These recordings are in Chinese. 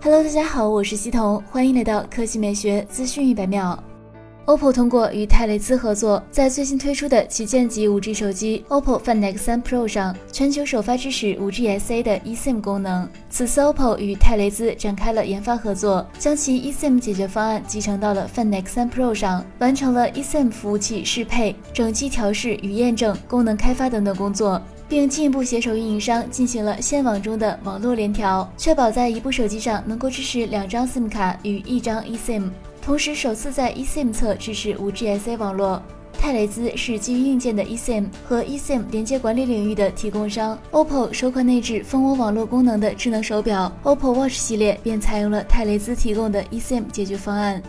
Hello，大家好，我是西彤，欢迎来到科技美学资讯一百秒。OPPO 通过与泰雷兹合作，在最新推出的旗舰级 5G 手机 OPPO Find X3 Pro 上，全球首发支持 5G SA 的 eSIM 功能。此次 OPPO 与泰雷兹展开了研发合作，将其 eSIM 解决方案集成到了 Find X3 Pro 上，完成了 eSIM 服务器适配、整机调试与验证、功能开发等等工作，并进一步携手运营商进行了线网中的网络联调，确保在一部手机上能够支持两张 SIM 卡与一张 eSIM。同时，首次在 eSIM 侧支持 5G SA 网络。泰雷兹是基于硬件的 eSIM 和 eSIM 连接管理领域的提供商。OPPO 首款内置蜂窝网络功能的智能手表 OPPO Watch 系列便采用了泰雷兹提供的 eSIM 解决方案。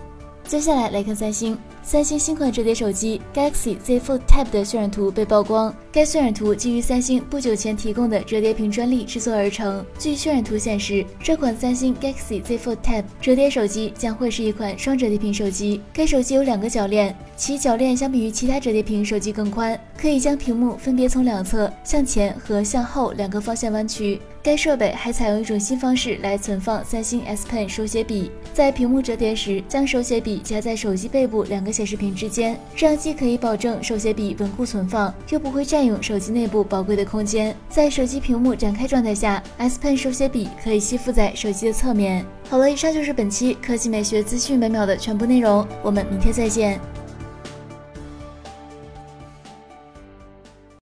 接下来来看三星。三星新款折叠手机 Galaxy Z Fold Tab 的渲染图被曝光，该渲染图基于三星不久前提供的折叠屏专利制作而成。据渲染图显示，这款三星 Galaxy Z Fold Tab 折叠手机将会是一款双折叠屏手机。该手机有两个铰链，其铰链相比于其他折叠屏手机更宽，可以将屏幕分别从两侧向前和向后两个方向弯曲。该设备还采用一种新方式来存放三星 S Pen 手写笔，在屏幕折叠时，将手写笔夹在手机背部两个个显示屏之间，这样既可以保证手写笔稳固存放，又不会占用手机内部宝贵的空间。在手机屏幕展开状态下，S Pen 手写笔可以吸附在手机的侧面。好了，以上就是本期科技美学资讯每秒的全部内容，我们明天再见。